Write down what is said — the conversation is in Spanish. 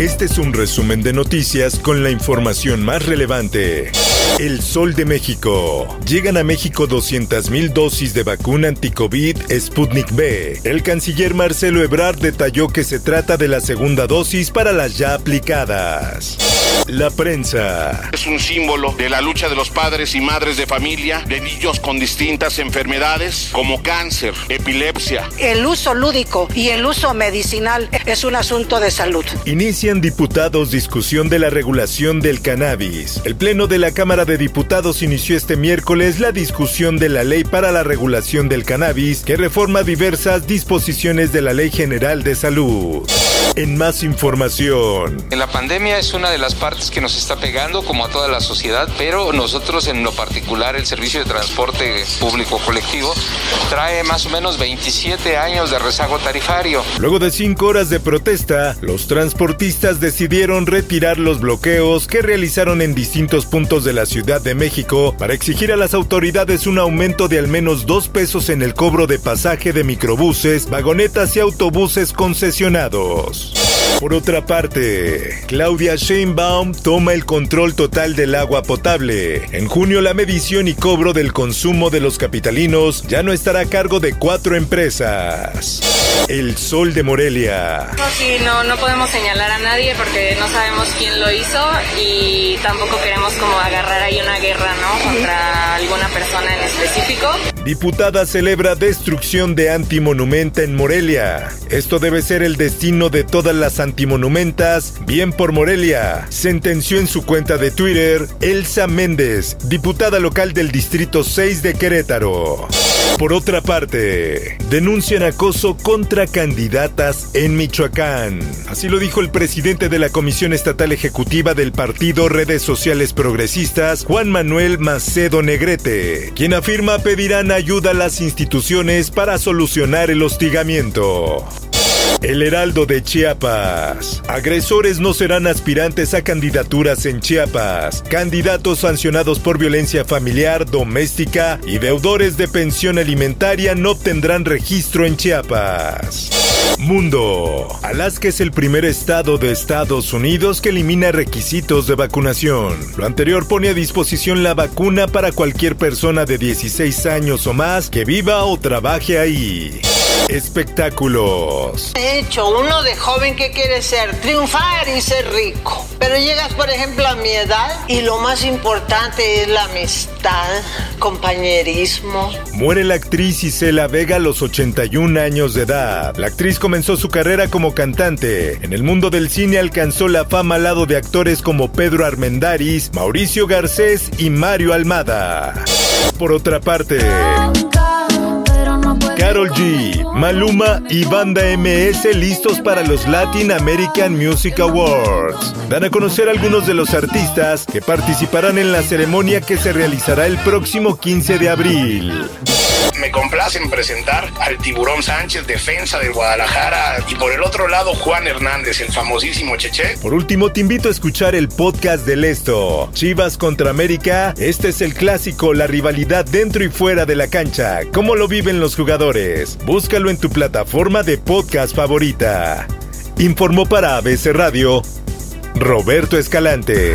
Este es un resumen de noticias con la información más relevante. El Sol de México. Llegan a México 200.000 dosis de vacuna anti-COVID Sputnik B. El canciller Marcelo Ebrard detalló que se trata de la segunda dosis para las ya aplicadas. La prensa. Es un símbolo de la lucha de los padres y madres de familia, de niños con distintas enfermedades como cáncer, epilepsia. El uso lúdico y el uso medicinal es un asunto de salud. Diputados discusión de la regulación del cannabis. El Pleno de la Cámara de Diputados inició este miércoles la discusión de la ley para la regulación del cannabis que reforma diversas disposiciones de la Ley General de Salud. En más información. La pandemia es una de las partes que nos está pegando como a toda la sociedad, pero nosotros en lo particular el servicio de transporte público colectivo trae más o menos 27 años de rezago tarifario. Luego de cinco horas de protesta, los transportistas decidieron retirar los bloqueos que realizaron en distintos puntos de la Ciudad de México para exigir a las autoridades un aumento de al menos dos pesos en el cobro de pasaje de microbuses, vagonetas y autobuses concesionados. Por otra parte, Claudia Sheinbaum toma el control total del agua potable. En junio la medición y cobro del consumo de los capitalinos ya no estará a cargo de cuatro empresas. El Sol de Morelia. No, sí, no, no podemos señalar a nadie porque no sabemos quién lo hizo y tampoco queremos como agarrar ahí una guerra, ¿no? Contra alguna persona en específico. Diputada celebra destrucción de antimonumenta en Morelia. Esto debe ser el destino de todas las antimonumentas. Bien por Morelia. Sentenció en su cuenta de Twitter Elsa Méndez, diputada local del Distrito 6 de Querétaro. Por otra parte, denuncian acoso contra candidatas en Michoacán. Así lo dijo el presidente de la Comisión Estatal Ejecutiva del Partido Redes Sociales Progresistas, Juan Manuel Macedo Negrete, quien afirma pedirán ayuda a las instituciones para solucionar el hostigamiento. El Heraldo de Chiapas. Agresores no serán aspirantes a candidaturas en Chiapas. Candidatos sancionados por violencia familiar, doméstica y deudores de pensión alimentaria no obtendrán registro en Chiapas. Mundo. Alaska es el primer estado de Estados Unidos que elimina requisitos de vacunación. Lo anterior pone a disposición la vacuna para cualquier persona de 16 años o más que viva o trabaje ahí. Espectáculos. He hecho uno de joven que quiere ser, triunfar y ser rico. Pero llegas, por ejemplo, a mi edad y lo más importante es la amistad, compañerismo. Muere la actriz Isela Vega a los 81 años de edad. La actriz comenzó su carrera como cantante. En el mundo del cine alcanzó la fama al lado de actores como Pedro Armendáriz, Mauricio Garcés y Mario Almada. Por otra parte... G, Maluma y Banda MS listos para los Latin American Music Awards. Dan a conocer algunos de los artistas que participarán en la ceremonia que se realizará el próximo 15 de abril. Me complace en presentar al Tiburón Sánchez, defensa del Guadalajara, y por el otro lado Juan Hernández, el famosísimo Cheche. Por último, te invito a escuchar el podcast del Esto. Chivas contra América, este es el clásico, la rivalidad dentro y fuera de la cancha. ¿Cómo lo viven los jugadores? Búscalo en tu plataforma de podcast favorita. Informó para ABC Radio Roberto Escalante.